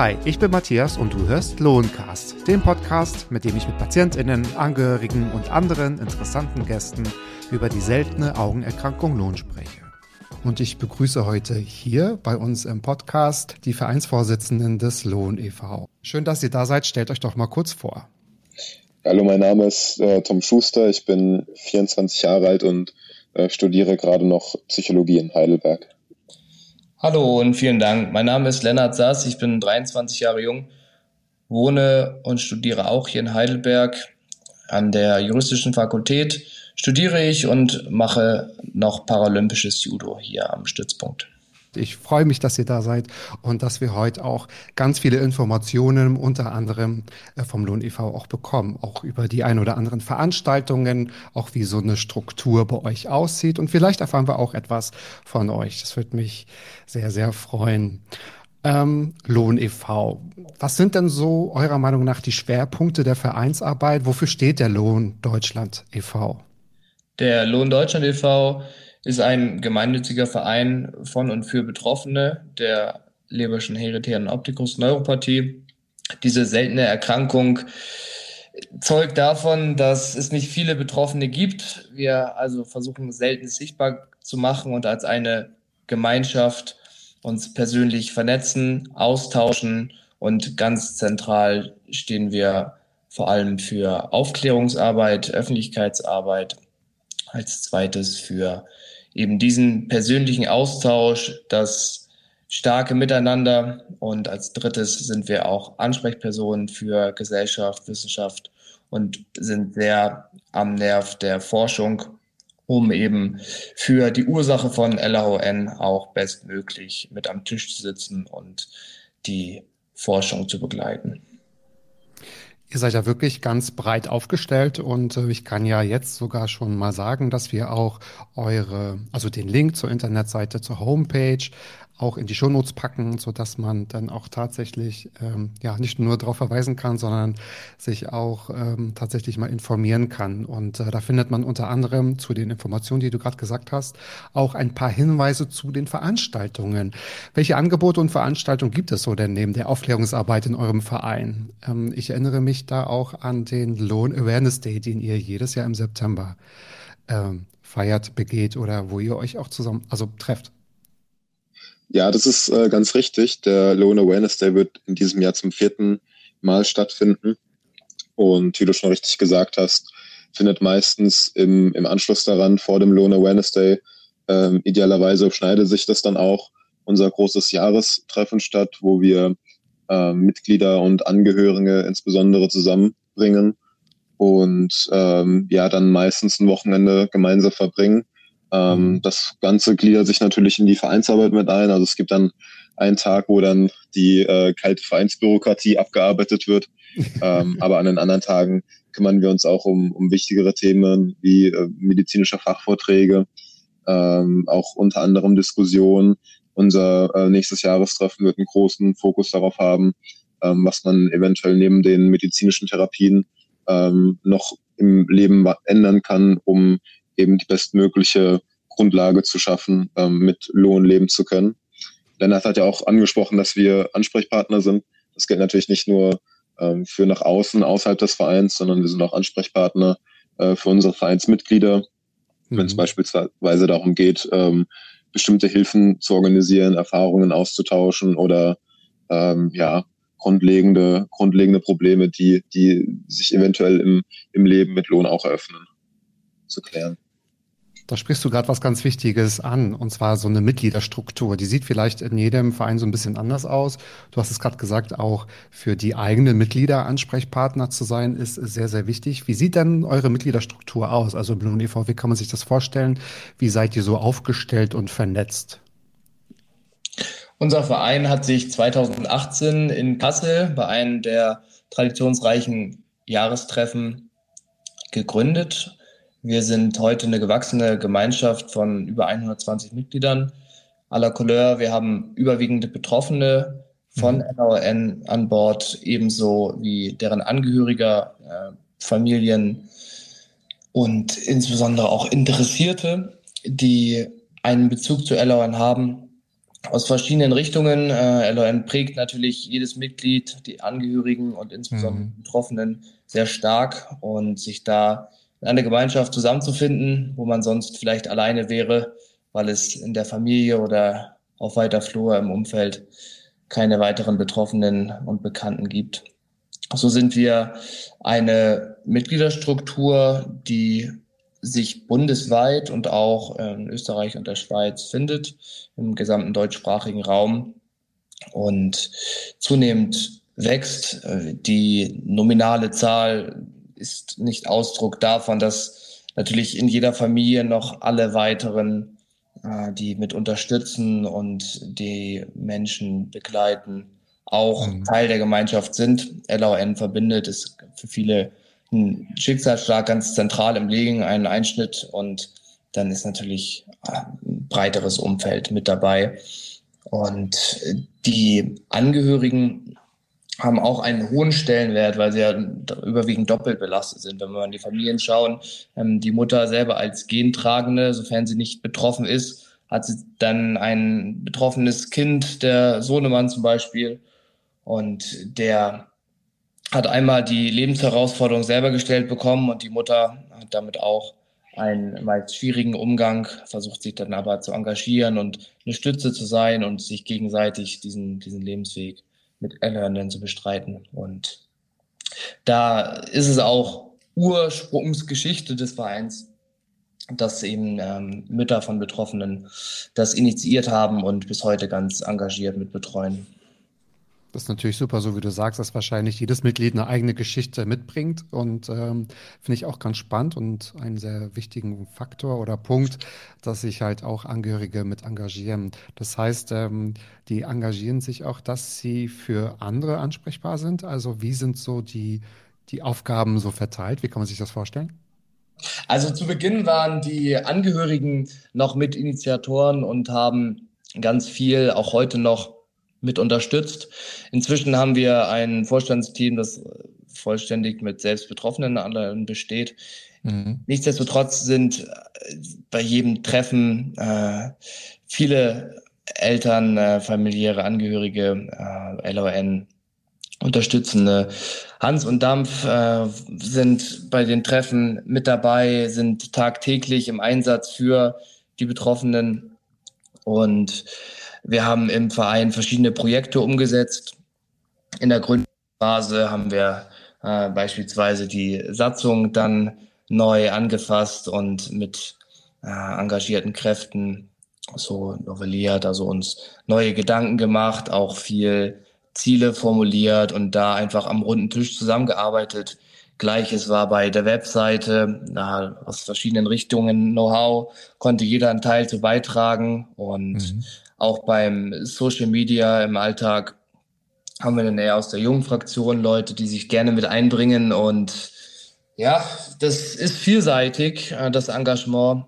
Hi, ich bin Matthias und du hörst Lohncast, den Podcast, mit dem ich mit PatientInnen, Angehörigen und anderen interessanten Gästen über die seltene Augenerkrankung Lohn spreche. Und ich begrüße heute hier bei uns im Podcast die Vereinsvorsitzenden des Lohn e.V. Schön, dass ihr da seid. Stellt euch doch mal kurz vor. Hallo, mein Name ist äh, Tom Schuster. Ich bin 24 Jahre alt und äh, studiere gerade noch Psychologie in Heidelberg. Hallo und vielen Dank. Mein Name ist Lennart Sass, ich bin 23 Jahre jung, wohne und studiere auch hier in Heidelberg an der juristischen Fakultät. Studiere ich und mache noch paralympisches Judo hier am Stützpunkt. Ich freue mich, dass ihr da seid und dass wir heute auch ganz viele Informationen unter anderem äh, vom Lohn e.V. auch bekommen, auch über die ein oder anderen Veranstaltungen, auch wie so eine Struktur bei euch aussieht und vielleicht erfahren wir auch etwas von euch. Das würde mich sehr, sehr freuen. Ähm, Lohn e.V. Was sind denn so eurer Meinung nach die Schwerpunkte der Vereinsarbeit? Wofür steht der Lohn Deutschland e.V.? Der Lohn Deutschland e.V ist ein gemeinnütziger Verein von und für Betroffene der Leberschen heritären Optikus Neuropathie. Diese seltene Erkrankung zeugt davon, dass es nicht viele Betroffene gibt. Wir also versuchen selten sichtbar zu machen und als eine Gemeinschaft uns persönlich vernetzen, austauschen und ganz zentral stehen wir vor allem für Aufklärungsarbeit, Öffentlichkeitsarbeit, als zweites für eben diesen persönlichen Austausch, das starke Miteinander und als drittes sind wir auch Ansprechpersonen für Gesellschaft, Wissenschaft und sind sehr am Nerv der Forschung, um eben für die Ursache von LHON auch bestmöglich mit am Tisch zu sitzen und die Forschung zu begleiten. Ihr seid ja wirklich ganz breit aufgestellt und äh, ich kann ja jetzt sogar schon mal sagen, dass wir auch eure, also den Link zur Internetseite, zur Homepage, auch in die Shownotes packen, so dass man dann auch tatsächlich ähm, ja nicht nur darauf verweisen kann, sondern sich auch ähm, tatsächlich mal informieren kann. Und äh, da findet man unter anderem zu den Informationen, die du gerade gesagt hast, auch ein paar Hinweise zu den Veranstaltungen. Welche Angebote und Veranstaltungen gibt es so denn neben der Aufklärungsarbeit in eurem Verein? Ähm, ich erinnere mich da auch an den Lohn Awareness Day, den ihr jedes Jahr im September ähm, feiert, begeht oder wo ihr euch auch zusammen, also trefft. Ja, das ist äh, ganz richtig. Der Loan Awareness Day wird in diesem Jahr zum vierten Mal stattfinden. Und wie du schon richtig gesagt hast, findet meistens im, im Anschluss daran vor dem Loan Awareness Day ähm, idealerweise überschneidet sich das dann auch unser großes Jahrestreffen statt, wo wir äh, Mitglieder und Angehörige insbesondere zusammenbringen und ähm, ja dann meistens ein Wochenende gemeinsam verbringen ähm, mhm. das Ganze gliedert sich natürlich in die Vereinsarbeit mit ein. Also es gibt dann einen Tag, wo dann die äh, kalte Vereinsbürokratie abgearbeitet wird. ähm, aber an den anderen Tagen kümmern wir uns auch um, um wichtigere Themen wie äh, medizinische Fachvorträge, ähm, auch unter anderem Diskussionen. Unser äh, nächstes Jahrestreffen wird einen großen Fokus darauf haben, ähm, was man eventuell neben den medizinischen Therapien ähm, noch im Leben ändern kann, um eben die bestmögliche Grundlage zu schaffen, ähm, mit Lohn leben zu können. Lennart hat ja auch angesprochen, dass wir Ansprechpartner sind. Das gilt natürlich nicht nur ähm, für nach außen, außerhalb des Vereins, sondern wir sind auch Ansprechpartner äh, für unsere Vereinsmitglieder, mhm. wenn es beispielsweise darum geht, ähm, bestimmte Hilfen zu organisieren, Erfahrungen auszutauschen oder ja, grundlegende, grundlegende Probleme, die, die sich eventuell im, im Leben mit Lohn auch eröffnen, zu klären. Da sprichst du gerade was ganz Wichtiges an, und zwar so eine Mitgliederstruktur. Die sieht vielleicht in jedem Verein so ein bisschen anders aus. Du hast es gerade gesagt, auch für die eigenen Mitglieder Ansprechpartner zu sein, ist sehr, sehr wichtig. Wie sieht denn eure Mitgliederstruktur aus? Also im e.V., wie kann man sich das vorstellen? Wie seid ihr so aufgestellt und vernetzt? Unser Verein hat sich 2018 in Kassel bei einem der traditionsreichen Jahrestreffen gegründet wir sind heute eine gewachsene Gemeinschaft von über 120 Mitgliedern aller Couleur. Wir haben überwiegende Betroffene von mhm. LAN an Bord, ebenso wie deren Angehöriger, äh, Familien und insbesondere auch Interessierte, die einen Bezug zu LAN haben aus verschiedenen Richtungen. Äh, LON prägt natürlich jedes Mitglied, die Angehörigen und insbesondere mhm. Betroffenen sehr stark und sich da in einer Gemeinschaft zusammenzufinden, wo man sonst vielleicht alleine wäre, weil es in der Familie oder auf weiter Flur im Umfeld keine weiteren Betroffenen und Bekannten gibt. So sind wir eine Mitgliederstruktur, die sich bundesweit und auch in Österreich und der Schweiz findet, im gesamten deutschsprachigen Raum und zunehmend wächst. Die nominale Zahl ist nicht Ausdruck davon, dass natürlich in jeder Familie noch alle weiteren, äh, die mit unterstützen und die Menschen begleiten, auch mhm. Teil der Gemeinschaft sind. LAN verbindet, ist für viele ein Schicksalsschlag ganz zentral im Leben, ein Einschnitt und dann ist natürlich ein breiteres Umfeld mit dabei. Und die Angehörigen haben auch einen hohen Stellenwert, weil sie ja überwiegend doppelt belastet sind. Wenn wir an die Familien schauen, ähm, die Mutter selber als Gentragende, sofern sie nicht betroffen ist, hat sie dann ein betroffenes Kind, der Sohnemann zum Beispiel, und der hat einmal die Lebensherausforderung selber gestellt bekommen und die Mutter hat damit auch einen meist schwierigen Umgang, versucht sich dann aber zu engagieren und eine Stütze zu sein und sich gegenseitig diesen, diesen Lebensweg mit Erlernenden zu bestreiten. Und da ist es auch Ursprungsgeschichte des Vereins, dass eben ähm, Mütter von Betroffenen das initiiert haben und bis heute ganz engagiert mit betreuen. Das ist natürlich super, so wie du sagst, dass wahrscheinlich jedes Mitglied eine eigene Geschichte mitbringt und ähm, finde ich auch ganz spannend und einen sehr wichtigen Faktor oder Punkt, dass sich halt auch Angehörige mit engagieren. Das heißt, ähm, die engagieren sich auch, dass sie für andere ansprechbar sind. Also wie sind so die, die Aufgaben so verteilt? Wie kann man sich das vorstellen? Also zu Beginn waren die Angehörigen noch Mitinitiatoren und haben ganz viel, auch heute noch, mit unterstützt. Inzwischen haben wir ein Vorstandsteam, das vollständig mit Selbstbetroffenen allen besteht. Mhm. Nichtsdestotrotz sind äh, bei jedem Treffen äh, viele Eltern, äh, familiäre Angehörige, äh, LON, Unterstützende. Hans und Dampf äh, sind bei den Treffen mit dabei, sind tagtäglich im Einsatz für die Betroffenen und wir haben im Verein verschiedene Projekte umgesetzt. In der Gründungsphase haben wir äh, beispielsweise die Satzung dann neu angefasst und mit äh, engagierten Kräften so novelliert, also uns neue Gedanken gemacht, auch viel Ziele formuliert und da einfach am runden Tisch zusammengearbeitet. Gleiches war bei der Webseite, na, aus verschiedenen Richtungen Know-how, konnte jeder einen Teil zu beitragen und mhm. Auch beim Social Media im Alltag haben wir dann eher aus der jungen Fraktion Leute, die sich gerne mit einbringen. Und ja, das ist vielseitig, äh, das Engagement.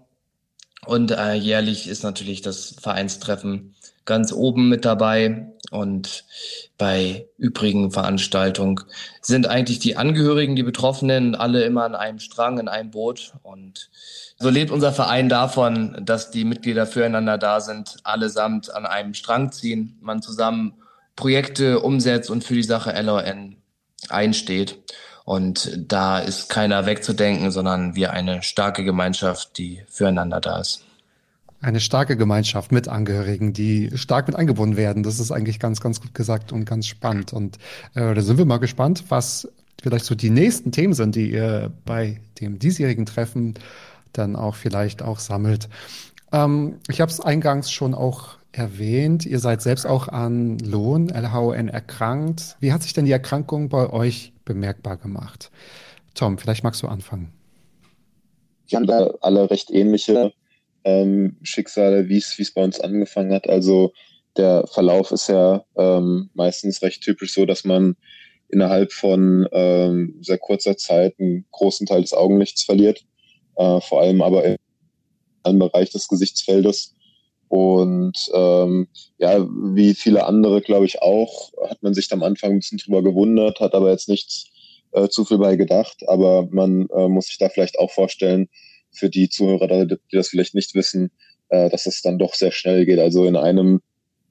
Und äh, jährlich ist natürlich das Vereinstreffen ganz oben mit dabei. Und bei übrigen Veranstaltungen sind eigentlich die Angehörigen, die Betroffenen alle immer an einem Strang, in einem Boot. Und so lebt unser Verein davon, dass die Mitglieder füreinander da sind, allesamt an einem Strang ziehen, man zusammen Projekte umsetzt und für die Sache LON einsteht. Und da ist keiner wegzudenken, sondern wir eine starke Gemeinschaft, die füreinander da ist. Eine starke Gemeinschaft mit Angehörigen, die stark mit eingebunden werden. Das ist eigentlich ganz, ganz gut gesagt und ganz spannend. Und äh, da sind wir mal gespannt, was vielleicht so die nächsten Themen sind, die ihr bei dem diesjährigen Treffen dann auch vielleicht auch sammelt. Ähm, ich habe es eingangs schon auch erwähnt, ihr seid selbst auch an Lohn, LHON erkrankt. Wie hat sich denn die Erkrankung bei euch bemerkbar gemacht? Tom, vielleicht magst du anfangen. Wir haben da alle recht ähnliche ähm, Schicksale, wie es bei uns angefangen hat. Also der Verlauf ist ja ähm, meistens recht typisch so, dass man innerhalb von ähm, sehr kurzer Zeit einen großen Teil des Augenlichts verliert äh, vor allem aber im Bereich des Gesichtsfeldes. Und ähm, ja, wie viele andere, glaube ich, auch, hat man sich am Anfang ein bisschen drüber gewundert, hat aber jetzt nichts äh, zu viel bei gedacht. Aber man äh, muss sich da vielleicht auch vorstellen, für die Zuhörer, die das vielleicht nicht wissen, äh, dass es dann doch sehr schnell geht. Also in einem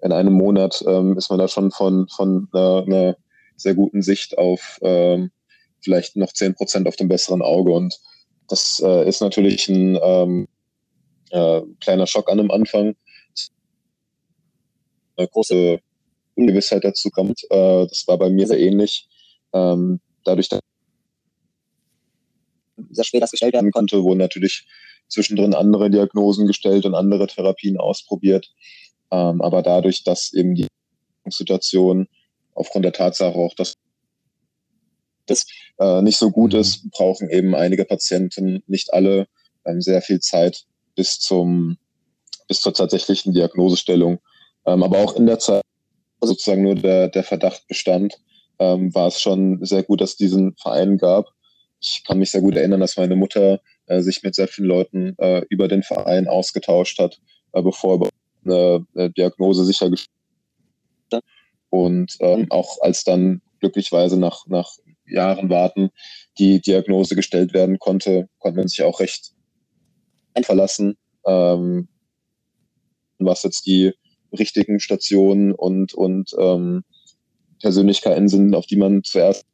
in einem Monat ähm, ist man da schon von, von einer, einer sehr guten Sicht auf ähm, vielleicht noch zehn Prozent auf dem besseren Auge. Und das äh, ist natürlich ein ähm, äh, kleiner Schock an dem Anfang. Eine große Ungewissheit dazu kommt. Äh, das war bei mir sehr ähnlich. Ähm, dadurch, dass sehr schwer das gestellt werden konnte, wurden natürlich zwischendrin andere Diagnosen gestellt und andere Therapien ausprobiert. Ähm, aber dadurch, dass eben die Situation aufgrund der Tatsache auch, dass das äh, nicht so gut ist, brauchen eben einige Patienten, nicht alle, ähm, sehr viel Zeit bis zum bis zur tatsächlichen Diagnosestellung. Ähm, aber auch in der Zeit, sozusagen nur der, der Verdacht bestand, ähm, war es schon sehr gut, dass es diesen Verein gab. Ich kann mich sehr gut erinnern, dass meine Mutter äh, sich mit sehr vielen Leuten äh, über den Verein ausgetauscht hat, äh, bevor eine, eine Diagnose sichergestellt und ähm, auch als dann glücklicherweise nach, nach Jahren warten die Diagnose gestellt werden konnte, konnte man sich auch recht verlassen, ähm, was jetzt die richtigen Stationen und, und ähm, Persönlichkeiten sind, auf die man zuerst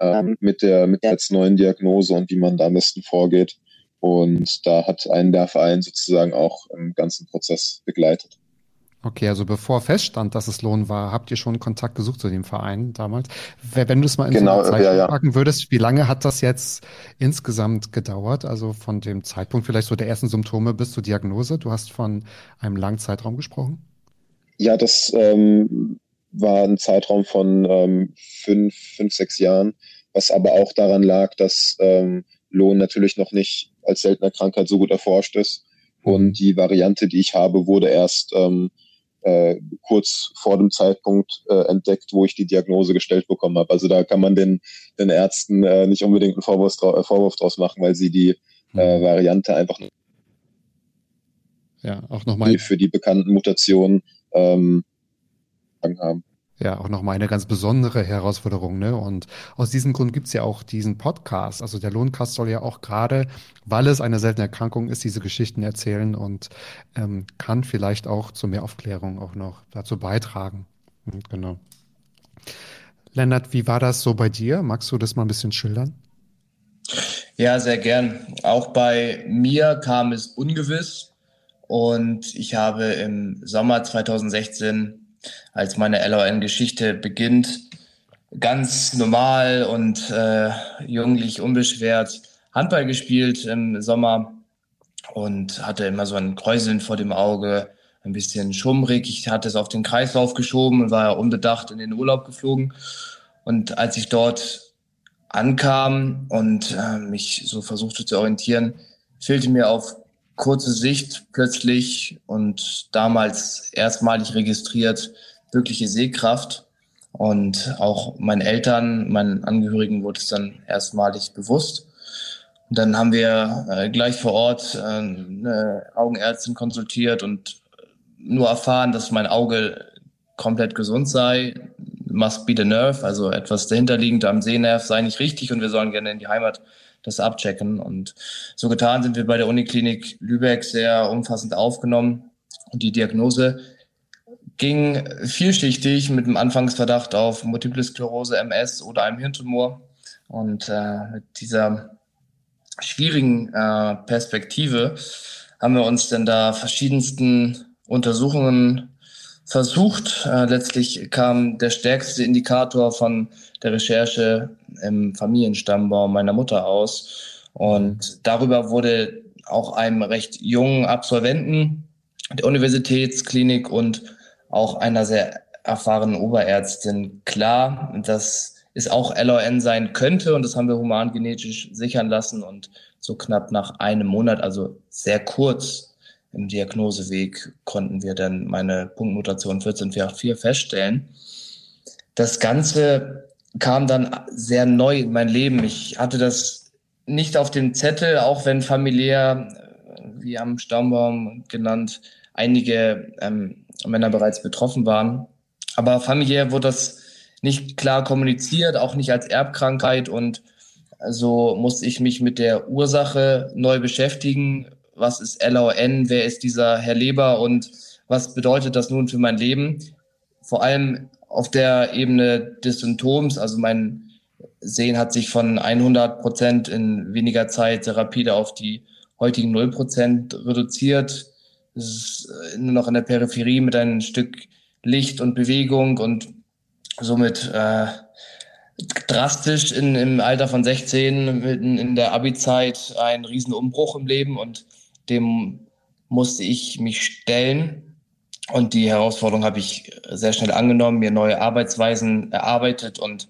ähm, mit der mit der jetzt neuen Diagnose und wie man da am besten vorgeht. Und da hat einen der Verein sozusagen auch im ganzen Prozess begleitet. Okay, also bevor feststand, dass es Lohn war, habt ihr schon Kontakt gesucht zu dem Verein damals? Wenn du es mal in genau, so Zeit ja, ja. packen würdest, wie lange hat das jetzt insgesamt gedauert? Also von dem Zeitpunkt vielleicht so der ersten Symptome bis zur Diagnose? Du hast von einem langen Zeitraum gesprochen. Ja, das ähm, war ein Zeitraum von ähm, fünf, fünf, sechs Jahren, was aber auch daran lag, dass ähm, Lohn natürlich noch nicht als seltene Krankheit so gut erforscht ist. Und die Variante, die ich habe, wurde erst ähm, äh, kurz vor dem Zeitpunkt äh, entdeckt, wo ich die Diagnose gestellt bekommen habe. Also da kann man den, den Ärzten äh, nicht unbedingt einen Vorwurf, äh, Vorwurf draus machen, weil sie die äh, mhm. Variante einfach ja, auch nochmal für die bekannten Mutationen ähm, haben. Ja, auch nochmal eine ganz besondere Herausforderung. Ne? Und aus diesem Grund gibt's ja auch diesen Podcast. Also der Lohncast soll ja auch gerade, weil es eine seltene Erkrankung ist, diese Geschichten erzählen und ähm, kann vielleicht auch zu mehr Aufklärung auch noch dazu beitragen. Hm, genau. Lennart, wie war das so bei dir? Magst du das mal ein bisschen schildern? Ja, sehr gern. Auch bei mir kam es ungewiss und ich habe im Sommer 2016 als meine LON-Geschichte beginnt, ganz normal und äh, junglich unbeschwert Handball gespielt im Sommer und hatte immer so ein Kräuseln vor dem Auge, ein bisschen schummrig. Ich hatte es auf den Kreislauf geschoben und war unbedacht in den Urlaub geflogen. Und als ich dort ankam und äh, mich so versuchte zu orientieren, fehlte mir auf kurze Sicht plötzlich und damals erstmalig registriert wirkliche Sehkraft. Und auch meinen Eltern, meinen Angehörigen wurde es dann erstmalig bewusst. Und dann haben wir äh, gleich vor Ort äh, eine Augenärztin konsultiert und nur erfahren, dass mein Auge komplett gesund sei. Must be the nerve, also etwas dahinterliegend am Sehnerv sei nicht richtig und wir sollen gerne in die Heimat das abchecken. Und so getan sind wir bei der Uniklinik Lübeck sehr umfassend aufgenommen. Und die Diagnose ging vielschichtig mit dem Anfangsverdacht auf Multiple Sklerose, MS oder einem Hirntumor. Und äh, mit dieser schwierigen äh, Perspektive haben wir uns dann da verschiedensten Untersuchungen versucht. Äh, letztlich kam der stärkste Indikator von der Recherche im Familienstammbaum meiner Mutter aus. Und darüber wurde auch einem recht jungen Absolventen der Universitätsklinik und auch einer sehr erfahrenen Oberärztin klar, dass es auch LON sein könnte und das haben wir humangenetisch sichern lassen und so knapp nach einem Monat, also sehr kurz im Diagnoseweg, konnten wir dann meine Punktmutation 14484 feststellen. Das Ganze kam dann sehr neu in mein Leben. Ich hatte das nicht auf dem Zettel, auch wenn familiär, wie am Stammbaum genannt, einige ähm, Männer bereits betroffen waren. Aber familiär wurde das nicht klar kommuniziert, auch nicht als Erbkrankheit und so musste ich mich mit der Ursache neu beschäftigen. Was ist LON? Wer ist dieser Herr Leber und was bedeutet das nun für mein Leben? Vor allem auf der Ebene des Symptoms, also mein Sehen hat sich von 100 Prozent in weniger Zeit rapide auf die heutigen 0 Prozent reduziert. Es ist äh, nur noch in der Peripherie mit einem Stück Licht und Bewegung und somit äh, drastisch in, im Alter von 16 in, in der Abi-Zeit ein Riesenumbruch im Leben und dem musste ich mich stellen. Und die Herausforderung habe ich sehr schnell angenommen, mir neue Arbeitsweisen erarbeitet. Und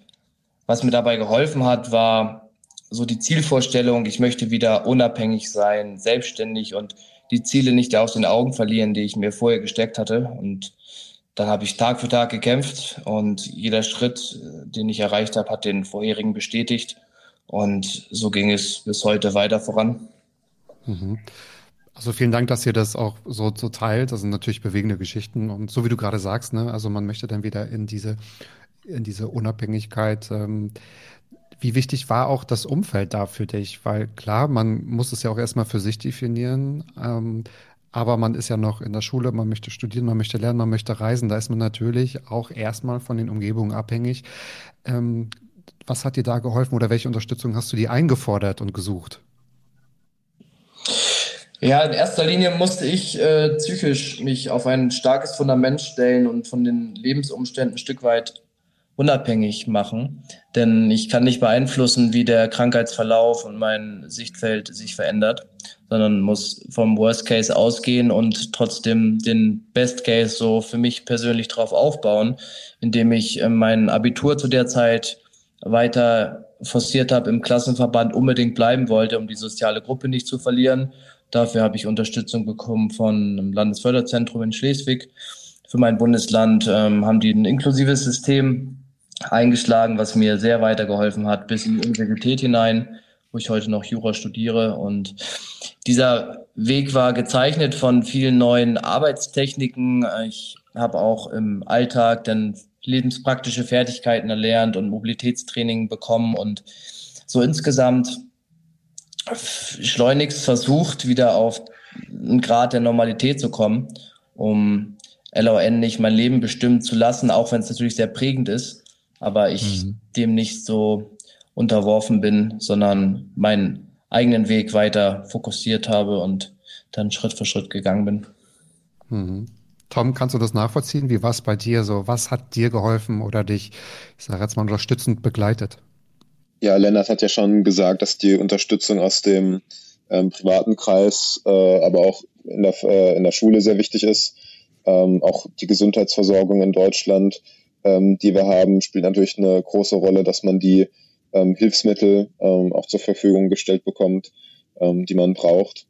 was mir dabei geholfen hat, war so die Zielvorstellung, ich möchte wieder unabhängig sein, selbstständig und die Ziele nicht aus den Augen verlieren, die ich mir vorher gesteckt hatte. Und dann habe ich Tag für Tag gekämpft und jeder Schritt, den ich erreicht habe, hat den vorherigen bestätigt. Und so ging es bis heute weiter voran. Mhm. Also vielen Dank, dass ihr das auch so, so teilt. Das sind natürlich bewegende Geschichten. Und so wie du gerade sagst, ne, also man möchte dann wieder in diese, in diese Unabhängigkeit. Ähm, wie wichtig war auch das Umfeld da für dich? Weil klar, man muss es ja auch erstmal für sich definieren. Ähm, aber man ist ja noch in der Schule, man möchte studieren, man möchte lernen, man möchte reisen. Da ist man natürlich auch erstmal von den Umgebungen abhängig. Ähm, was hat dir da geholfen oder welche Unterstützung hast du dir eingefordert und gesucht? Ja, in erster Linie musste ich äh, psychisch mich auf ein starkes Fundament stellen und von den Lebensumständen ein Stück weit unabhängig machen. Denn ich kann nicht beeinflussen, wie der Krankheitsverlauf und mein Sichtfeld sich verändert, sondern muss vom Worst Case ausgehen und trotzdem den Best Case so für mich persönlich drauf aufbauen, indem ich äh, mein Abitur zu der Zeit weiter forciert habe, im Klassenverband unbedingt bleiben wollte, um die soziale Gruppe nicht zu verlieren Dafür habe ich Unterstützung bekommen von einem Landesförderzentrum in Schleswig. Für mein Bundesland ähm, haben die ein inklusives System eingeschlagen, was mir sehr weitergeholfen hat, bis in die Universität hinein, wo ich heute noch Jura studiere. Und dieser Weg war gezeichnet von vielen neuen Arbeitstechniken. Ich habe auch im Alltag dann lebenspraktische Fertigkeiten erlernt und Mobilitätstraining bekommen und so insgesamt schleunigst versucht, wieder auf einen Grad der Normalität zu kommen, um LON nicht mein Leben bestimmen zu lassen, auch wenn es natürlich sehr prägend ist, aber ich mhm. dem nicht so unterworfen bin, sondern meinen eigenen Weg weiter fokussiert habe und dann Schritt für Schritt gegangen bin. Mhm. Tom, kannst du das nachvollziehen? Wie war es bei dir so? Was hat dir geholfen oder dich, ich sage jetzt mal, unterstützend begleitet? Ja, Lennart hat ja schon gesagt, dass die Unterstützung aus dem ähm, privaten Kreis, äh, aber auch in der, äh, in der Schule sehr wichtig ist. Ähm, auch die Gesundheitsversorgung in Deutschland, ähm, die wir haben, spielt natürlich eine große Rolle, dass man die ähm, Hilfsmittel ähm, auch zur Verfügung gestellt bekommt, ähm, die man braucht.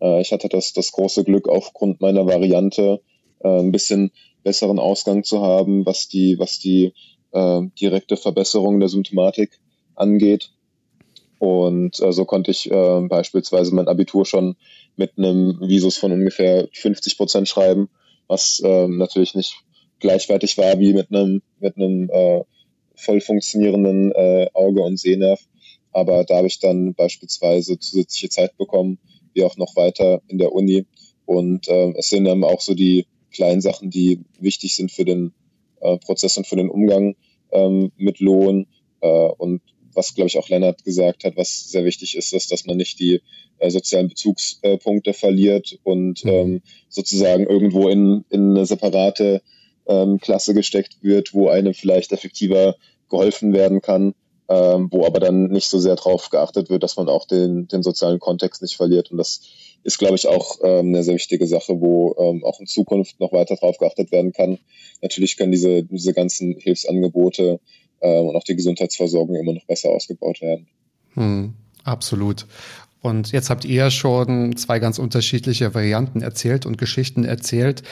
Äh, ich hatte das, das große Glück, aufgrund meiner Variante äh, ein bisschen besseren Ausgang zu haben, was die, was die äh, direkte Verbesserung der Symptomatik angeht. Und äh, so konnte ich äh, beispielsweise mein Abitur schon mit einem Visus von ungefähr 50 Prozent schreiben, was äh, natürlich nicht gleichwertig war wie mit einem mit äh, voll funktionierenden äh, Auge und Sehnerv. Aber da habe ich dann beispielsweise zusätzliche Zeit bekommen, wie auch noch weiter in der Uni. Und äh, es sind dann auch so die kleinen Sachen, die wichtig sind für den äh, Prozess und für den Umgang ähm, mit Lohn. Äh, und was, glaube ich, auch Lennart gesagt hat, was sehr wichtig ist, ist, dass man nicht die äh, sozialen Bezugspunkte verliert und mhm. ähm, sozusagen irgendwo in, in eine separate ähm, Klasse gesteckt wird, wo einem vielleicht effektiver geholfen werden kann, ähm, wo aber dann nicht so sehr darauf geachtet wird, dass man auch den, den sozialen Kontext nicht verliert. Und das ist, glaube ich, auch ähm, eine sehr wichtige Sache, wo ähm, auch in Zukunft noch weiter darauf geachtet werden kann. Natürlich können diese, diese ganzen Hilfsangebote äh, und auch die Gesundheitsversorgung immer noch besser ausgebaut werden. Hm, absolut. Und jetzt habt ihr schon zwei ganz unterschiedliche Varianten erzählt und Geschichten erzählt.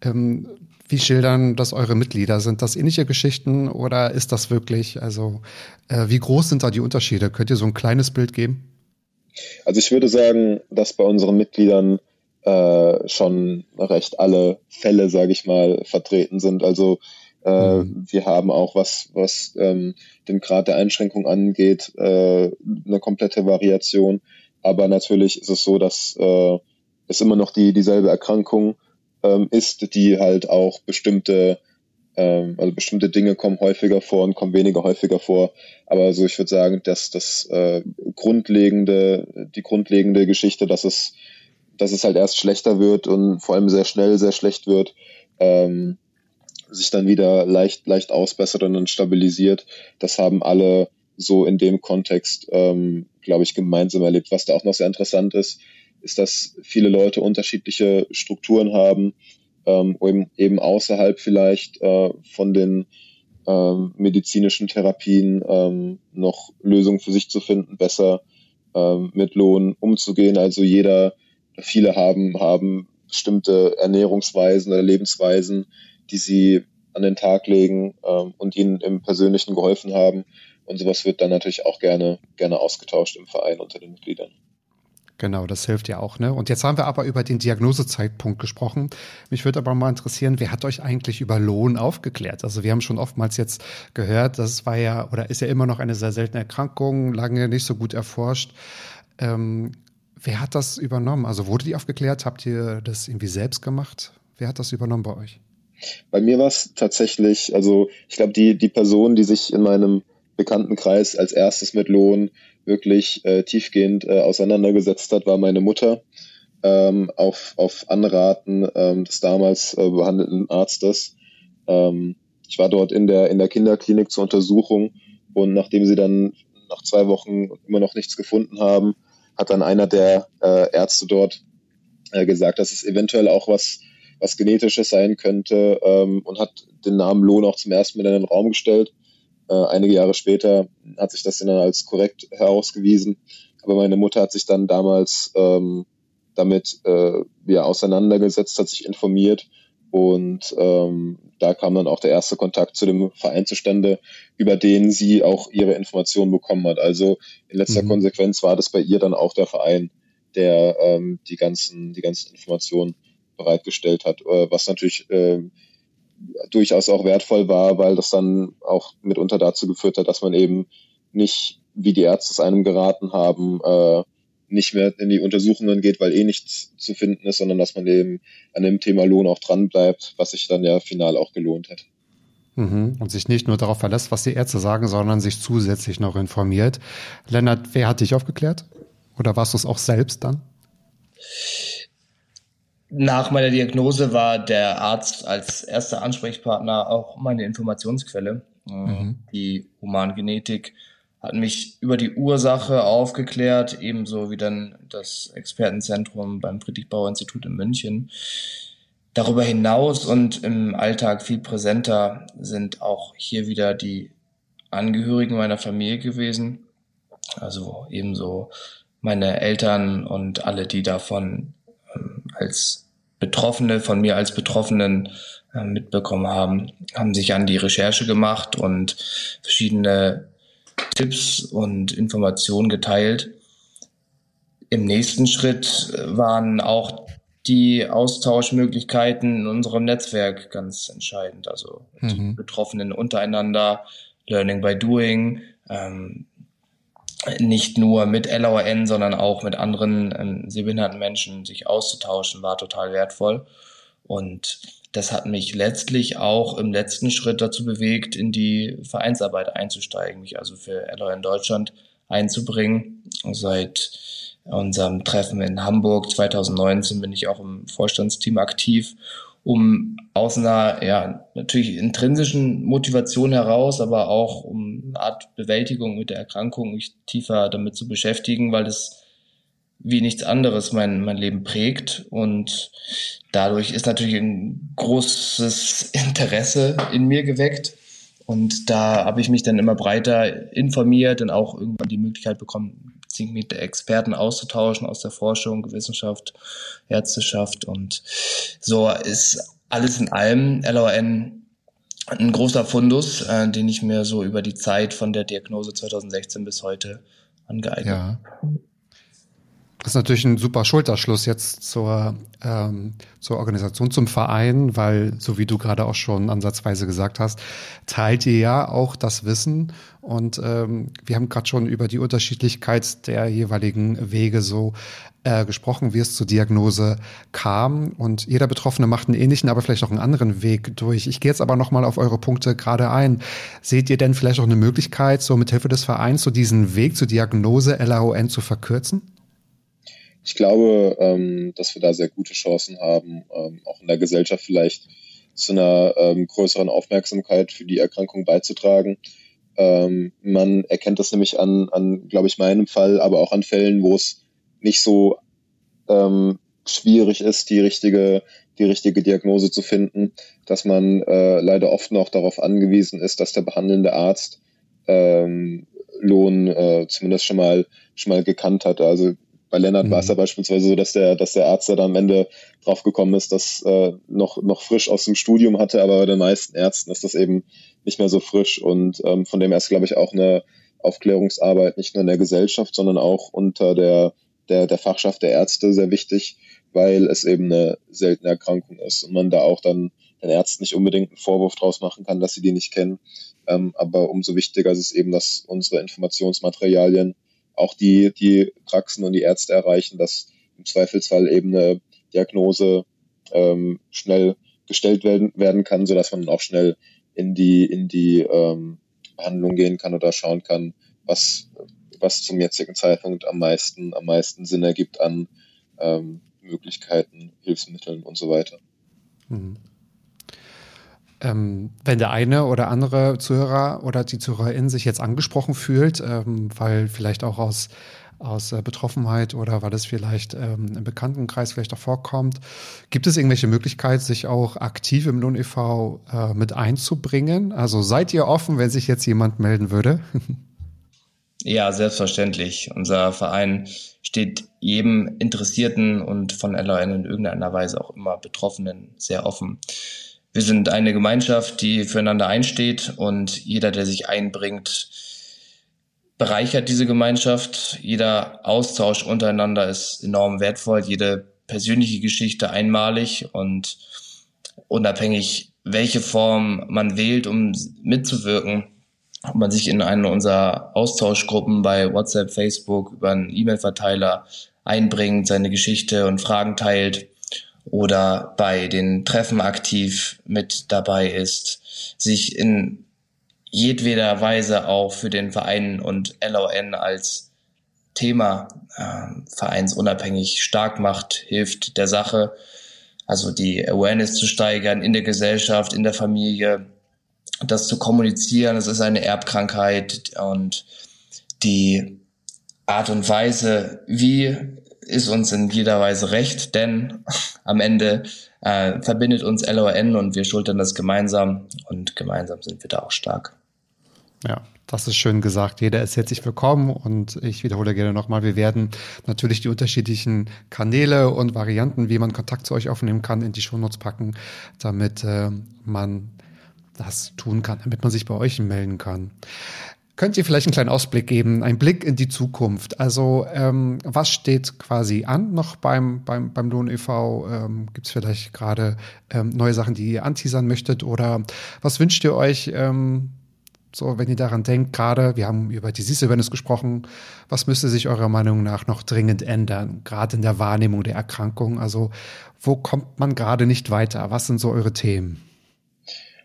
Ähm, wie schildern das eure Mitglieder? Sind das ähnliche Geschichten oder ist das wirklich, also äh, wie groß sind da die Unterschiede? Könnt ihr so ein kleines Bild geben? Also ich würde sagen, dass bei unseren Mitgliedern äh, schon recht alle Fälle, sage ich mal, vertreten sind. Also äh, mhm. Wir haben auch, was, was ähm, den Grad der Einschränkung angeht, äh, eine komplette Variation. Aber natürlich ist es so, dass äh, es immer noch die, dieselbe Erkrankung ähm, ist, die halt auch bestimmte ähm, also bestimmte Dinge kommen häufiger vor und kommen weniger häufiger vor. Aber so, ich würde sagen, dass das äh, grundlegende, die grundlegende Geschichte, dass es, dass es halt erst schlechter wird und vor allem sehr schnell sehr schlecht wird, ähm, sich dann wieder leicht, leicht ausbessert und dann stabilisiert. Das haben alle so in dem Kontext, ähm, glaube ich, gemeinsam erlebt. Was da auch noch sehr interessant ist, ist, dass viele Leute unterschiedliche Strukturen haben, ähm, eben, eben außerhalb vielleicht äh, von den ähm, medizinischen Therapien ähm, noch Lösungen für sich zu finden, besser ähm, mit Lohn umzugehen. Also jeder, viele haben, haben bestimmte Ernährungsweisen oder Lebensweisen, die sie an den Tag legen ähm, und ihnen im Persönlichen geholfen haben. Und sowas wird dann natürlich auch gerne, gerne ausgetauscht im Verein unter den Mitgliedern. Genau, das hilft ja auch. Ne? Und jetzt haben wir aber über den Diagnosezeitpunkt gesprochen. Mich würde aber mal interessieren, wer hat euch eigentlich über Lohn aufgeklärt? Also wir haben schon oftmals jetzt gehört, das war ja oder ist ja immer noch eine sehr seltene Erkrankung, lange nicht so gut erforscht. Ähm, wer hat das übernommen? Also wurde die aufgeklärt? Habt ihr das irgendwie selbst gemacht? Wer hat das übernommen bei euch? Bei mir war es tatsächlich, also ich glaube, die, die Person, die sich in meinem Bekanntenkreis als erstes mit Lohn wirklich äh, tiefgehend äh, auseinandergesetzt hat, war meine Mutter ähm, auf, auf Anraten ähm, des damals äh, behandelten Arztes. Ähm, ich war dort in der, in der Kinderklinik zur Untersuchung und nachdem sie dann nach zwei Wochen immer noch nichts gefunden haben, hat dann einer der äh, Ärzte dort äh, gesagt, dass es eventuell auch was, was Genetisches sein könnte ähm, und hat den Namen Lohn auch zum ersten Mal in den Raum gestellt. Äh, einige Jahre später hat sich das dann als korrekt herausgewiesen. Aber meine Mutter hat sich dann damals ähm, damit äh, ja, auseinandergesetzt, hat sich informiert und ähm, da kam dann auch der erste Kontakt zu dem Verein zustande, über den sie auch ihre Informationen bekommen hat. Also in letzter mhm. Konsequenz war das bei ihr dann auch der Verein, der ähm, die ganzen die ganzen Informationen bereitgestellt hat, äh, was natürlich äh, durchaus auch wertvoll war, weil das dann auch mitunter dazu geführt hat, dass man eben nicht, wie die Ärzte es einem geraten haben, äh, nicht mehr in die Untersuchungen geht, weil eh nichts zu finden ist, sondern dass man eben an dem Thema Lohn auch dran bleibt, was sich dann ja final auch gelohnt hat. Mhm. Und sich nicht nur darauf verlässt, was die Ärzte sagen, sondern sich zusätzlich noch informiert. Lennart, wer hat dich aufgeklärt? Oder warst du es auch selbst dann? Nach meiner Diagnose war der Arzt als erster Ansprechpartner auch meine Informationsquelle. Äh, mhm. Die Humangenetik hat mich über die Ursache aufgeklärt, ebenso wie dann das Expertenzentrum beim Friedrich-Bauer-Institut in München. Darüber hinaus und im Alltag viel präsenter sind auch hier wieder die Angehörigen meiner Familie gewesen. Also ebenso meine Eltern und alle, die davon als Betroffene von mir als Betroffenen äh, mitbekommen haben, haben sich an die Recherche gemacht und verschiedene Tipps und Informationen geteilt. Im nächsten Schritt waren auch die Austauschmöglichkeiten in unserem Netzwerk ganz entscheidend. Also mhm. die Betroffenen untereinander, Learning by Doing, ähm, nicht nur mit LON, sondern auch mit anderen ähm, sehbehinderten Menschen sich auszutauschen, war total wertvoll. Und das hat mich letztlich auch im letzten Schritt dazu bewegt, in die Vereinsarbeit einzusteigen, mich also für LON Deutschland einzubringen. Seit unserem Treffen in Hamburg 2019 bin ich auch im Vorstandsteam aktiv um aus einer, ja, natürlich intrinsischen Motivation heraus, aber auch um eine Art Bewältigung mit der Erkrankung mich tiefer damit zu beschäftigen, weil es wie nichts anderes mein, mein Leben prägt. Und dadurch ist natürlich ein großes Interesse in mir geweckt. Und da habe ich mich dann immer breiter informiert und auch irgendwann die Möglichkeit bekommen, sich mit Experten auszutauschen aus der Forschung, Wissenschaft, Ärzteschaft und so ist alles in allem LON ein großer Fundus, äh, den ich mir so über die Zeit von der Diagnose 2016 bis heute angeeignet habe. Ja. Das ist natürlich ein super Schulterschluss jetzt zur, ähm, zur Organisation, zum Verein, weil, so wie du gerade auch schon ansatzweise gesagt hast, teilt ihr ja auch das Wissen. Und ähm, wir haben gerade schon über die Unterschiedlichkeit der jeweiligen Wege so äh, gesprochen, wie es zur Diagnose kam. Und jeder Betroffene macht einen ähnlichen, aber vielleicht auch einen anderen Weg durch. Ich gehe jetzt aber nochmal auf eure Punkte gerade ein. Seht ihr denn vielleicht auch eine Möglichkeit, so mit Hilfe des Vereins so diesen Weg zur Diagnose LAON zu verkürzen? Ich glaube, ähm, dass wir da sehr gute Chancen haben, ähm, auch in der Gesellschaft vielleicht zu einer ähm, größeren Aufmerksamkeit für die Erkrankung beizutragen. Ähm, man erkennt das nämlich an, an glaube ich, meinem Fall, aber auch an Fällen, wo es nicht so ähm, schwierig ist, die richtige, die richtige Diagnose zu finden, dass man äh, leider oft noch darauf angewiesen ist, dass der behandelnde Arzt ähm, Lohn äh, zumindest schon mal schon mal gekannt hat. Also bei Lennart mhm. war es ja beispielsweise so, dass der, dass der Arzt da am Ende drauf gekommen ist, dass äh, noch, noch frisch aus dem Studium hatte, aber bei den meisten Ärzten ist das eben nicht mehr so frisch. Und ähm, von dem her ist, glaube ich, auch eine Aufklärungsarbeit nicht nur in der Gesellschaft, sondern auch unter der, der, der Fachschaft der Ärzte sehr wichtig, weil es eben eine seltene Erkrankung ist und man da auch dann den Ärzten nicht unbedingt einen Vorwurf draus machen kann, dass sie die nicht kennen. Ähm, aber umso wichtiger ist es eben, dass unsere Informationsmaterialien auch die, die Praxen und die Ärzte erreichen, dass im Zweifelsfall eben eine Diagnose ähm, schnell gestellt werden, werden kann, sodass man auch schnell in die, in die ähm, Behandlung gehen kann oder schauen kann, was, was zum jetzigen Zeitpunkt am meisten, am meisten Sinn ergibt an ähm, Möglichkeiten, Hilfsmitteln und so weiter. Mhm. Ähm, wenn der eine oder andere Zuhörer oder die Zuhörerin sich jetzt angesprochen fühlt, ähm, weil vielleicht auch aus, aus äh, Betroffenheit oder weil es vielleicht ähm, im Bekanntenkreis vielleicht auch vorkommt, gibt es irgendwelche Möglichkeiten, sich auch aktiv im Lohn e.V. Äh, mit einzubringen? Also seid ihr offen, wenn sich jetzt jemand melden würde? ja, selbstverständlich. Unser Verein steht jedem Interessierten und von LON in irgendeiner Weise auch immer Betroffenen sehr offen. Wir sind eine Gemeinschaft, die füreinander einsteht und jeder, der sich einbringt, bereichert diese Gemeinschaft. Jeder Austausch untereinander ist enorm wertvoll, jede persönliche Geschichte einmalig und unabhängig, welche Form man wählt, um mitzuwirken, ob man sich in eine unserer Austauschgruppen bei WhatsApp, Facebook über einen E-Mail-Verteiler einbringt, seine Geschichte und Fragen teilt oder bei den Treffen aktiv mit dabei ist, sich in jedweder Weise auch für den Verein und LON als Thema äh, vereinsunabhängig stark macht, hilft der Sache, also die Awareness zu steigern in der Gesellschaft, in der Familie, das zu kommunizieren. Es ist eine Erbkrankheit und die Art und Weise, wie ist uns in jeder Weise recht, denn am Ende äh, verbindet uns LON und wir schultern das gemeinsam und gemeinsam sind wir da auch stark. Ja, das ist schön gesagt. Jeder ist herzlich willkommen und ich wiederhole gerne nochmal, wir werden natürlich die unterschiedlichen Kanäle und Varianten, wie man Kontakt zu euch aufnehmen kann, in die Shownotes packen, damit äh, man das tun kann, damit man sich bei euch melden kann. Könnt ihr vielleicht einen kleinen Ausblick geben, einen Blick in die Zukunft? Also ähm, was steht quasi an noch beim, beim, beim Lohn e.V.? Ähm, Gibt es vielleicht gerade ähm, neue Sachen, die ihr anteasern möchtet? Oder was wünscht ihr euch, ähm, so wenn ihr daran denkt, gerade, wir haben über Disease Awareness gesprochen, was müsste sich eurer Meinung nach noch dringend ändern, gerade in der Wahrnehmung der Erkrankung? Also wo kommt man gerade nicht weiter? Was sind so eure Themen?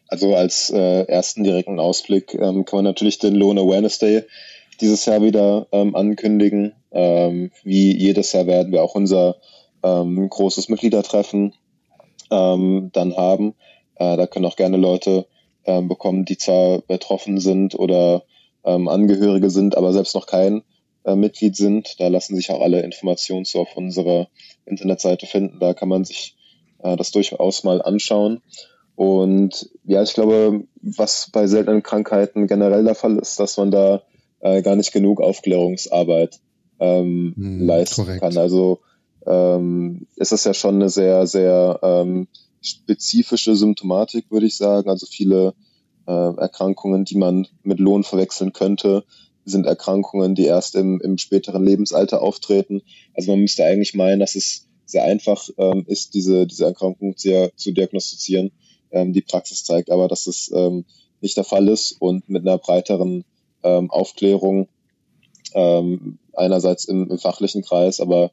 Also als äh, ersten direkten Ausblick ähm, kann man natürlich den Loan Awareness Day dieses Jahr wieder ähm, ankündigen. Ähm, wie jedes Jahr werden wir auch unser ähm, großes Mitgliedertreffen ähm, dann haben. Äh, da können auch gerne Leute äh, bekommen, die zwar betroffen sind oder ähm, Angehörige sind, aber selbst noch kein äh, Mitglied sind. Da lassen sich auch alle Informationen so auf unserer Internetseite finden. Da kann man sich äh, das durchaus mal anschauen. Und ja, ich glaube, was bei seltenen Krankheiten generell der Fall ist, dass man da äh, gar nicht genug Aufklärungsarbeit ähm, hm, leisten korrekt. kann. Also ähm, ist es ja schon eine sehr, sehr ähm, spezifische Symptomatik, würde ich sagen. Also viele äh, Erkrankungen, die man mit Lohn verwechseln könnte, sind Erkrankungen, die erst im, im späteren Lebensalter auftreten. Also man müsste eigentlich meinen, dass es sehr einfach ähm, ist, diese, diese Erkrankung sehr, zu diagnostizieren. Ähm, die Praxis zeigt aber, dass es ähm, nicht der Fall ist und mit einer breiteren ähm, Aufklärung ähm, einerseits im, im fachlichen Kreis, aber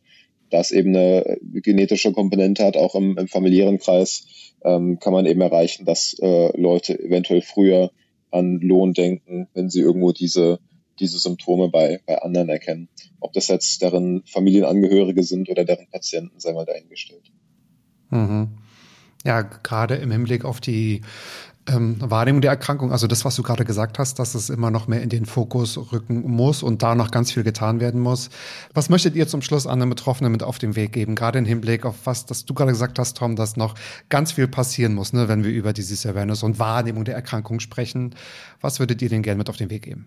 das eben eine genetische Komponente hat, auch im, im familiären Kreis, ähm, kann man eben erreichen, dass äh, Leute eventuell früher an Lohn denken, wenn sie irgendwo diese, diese Symptome bei, bei anderen erkennen. Ob das jetzt deren Familienangehörige sind oder deren Patienten, sei mal dahingestellt. Mhm. Ja, gerade im Hinblick auf die ähm, Wahrnehmung der Erkrankung, also das, was du gerade gesagt hast, dass es immer noch mehr in den Fokus rücken muss und da noch ganz viel getan werden muss. Was möchtet ihr zum Schluss an den Betroffenen mit auf den Weg geben, gerade im Hinblick auf was, das du gerade gesagt hast, Tom, dass noch ganz viel passieren muss, ne, wenn wir über dieses Awareness und Wahrnehmung der Erkrankung sprechen. Was würdet ihr denn gerne mit auf den Weg geben?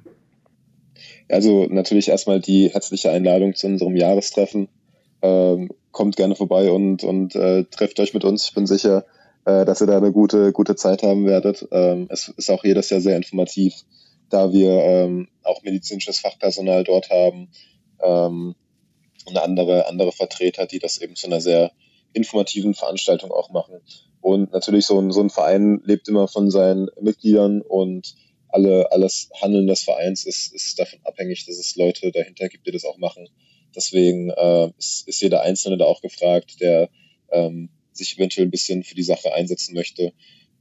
Also natürlich erstmal die herzliche Einladung zu unserem Jahrestreffen. Ähm, kommt gerne vorbei und, und äh, trefft euch mit uns. Ich bin sicher, äh, dass ihr da eine gute, gute Zeit haben werdet. Ähm, es ist auch jedes Jahr sehr informativ, da wir ähm, auch medizinisches Fachpersonal dort haben ähm, und andere, andere Vertreter, die das eben zu einer sehr informativen Veranstaltung auch machen. Und natürlich so ein, so ein Verein lebt immer von seinen Mitgliedern und alle, alles Handeln des Vereins ist, ist davon abhängig, dass es Leute dahinter gibt, die das auch machen. Deswegen äh, ist, ist jeder Einzelne da auch gefragt, der ähm, sich eventuell ein bisschen für die Sache einsetzen möchte,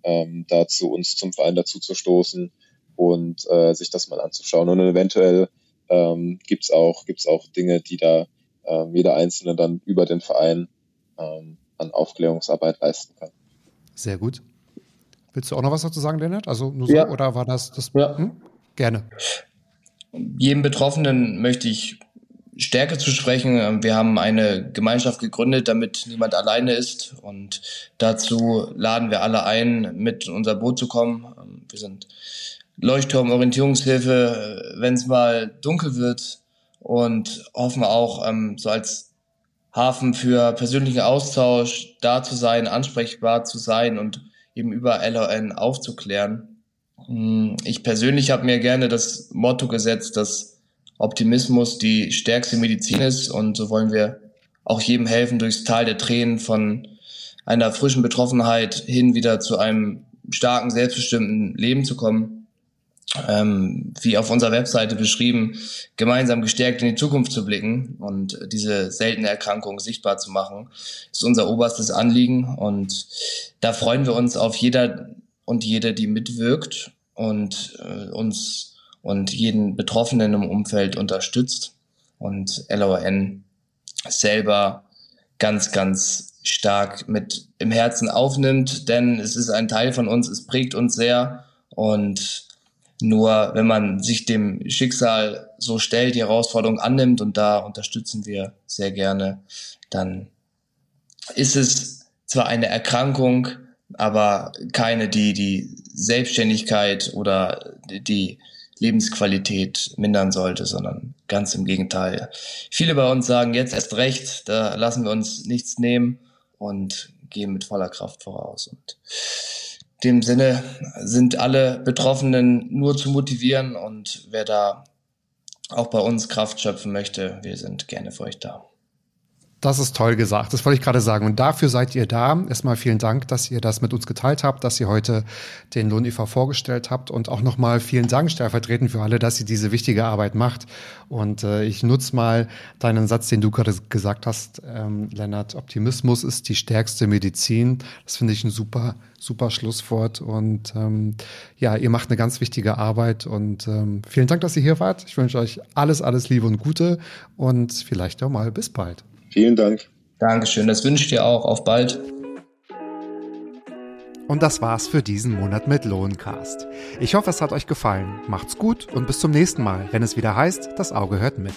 ähm, da zu uns zum Verein dazu zu stoßen und äh, sich das mal anzuschauen. Und eventuell ähm, gibt auch, gibt's auch Dinge, die da ähm, jeder Einzelne dann über den Verein ähm, an Aufklärungsarbeit leisten kann. Sehr gut. Willst du auch noch was dazu sagen, Lennart? Also nur so, ja. oder war das das? Ja. Hm? Gerne. Jedem Betroffenen möchte ich Stärke zu sprechen. Wir haben eine Gemeinschaft gegründet, damit niemand alleine ist. Und dazu laden wir alle ein, mit in unser Boot zu kommen. Wir sind Leuchtturm, Orientierungshilfe, wenn es mal dunkel wird und hoffen auch ähm, so als Hafen für persönlichen Austausch da zu sein, ansprechbar zu sein und eben über LON aufzuklären. Hm, ich persönlich habe mir gerne das Motto gesetzt, dass Optimismus die stärkste Medizin ist und so wollen wir auch jedem helfen, durchs Tal der Tränen von einer frischen Betroffenheit hin wieder zu einem starken, selbstbestimmten Leben zu kommen. Ähm, wie auf unserer Webseite beschrieben, gemeinsam gestärkt in die Zukunft zu blicken und diese seltene Erkrankung sichtbar zu machen, ist unser oberstes Anliegen. Und da freuen wir uns auf jeder und jede, die mitwirkt und äh, uns und jeden Betroffenen im Umfeld unterstützt. Und LON selber ganz, ganz stark mit im Herzen aufnimmt, denn es ist ein Teil von uns, es prägt uns sehr. Und nur wenn man sich dem Schicksal so stellt, die Herausforderung annimmt und da unterstützen wir sehr gerne, dann ist es zwar eine Erkrankung, aber keine, die die Selbstständigkeit oder die Lebensqualität mindern sollte, sondern ganz im Gegenteil. Viele bei uns sagen jetzt erst recht, da lassen wir uns nichts nehmen und gehen mit voller Kraft voraus. Und in dem Sinne sind alle Betroffenen nur zu motivieren und wer da auch bei uns Kraft schöpfen möchte, wir sind gerne für euch da. Das ist toll gesagt. Das wollte ich gerade sagen. Und dafür seid ihr da. Erstmal vielen Dank, dass ihr das mit uns geteilt habt, dass ihr heute den Lohn e.V. vorgestellt habt und auch nochmal vielen Dank stellvertretend für alle, dass ihr diese wichtige Arbeit macht. Und äh, ich nutze mal deinen Satz, den du gerade gesagt hast, ähm, Lennart. Optimismus ist die stärkste Medizin. Das finde ich ein super, super Schlusswort. Und ähm, ja, ihr macht eine ganz wichtige Arbeit. Und ähm, vielen Dank, dass ihr hier wart. Ich wünsche euch alles, alles Liebe und Gute und vielleicht auch mal bis bald. Vielen Dank. Dankeschön, das wünsche ich dir auch. Auf bald. Und das war's für diesen Monat mit Lohncast. Ich hoffe, es hat euch gefallen. Macht's gut und bis zum nächsten Mal, wenn es wieder heißt, das Auge hört mit.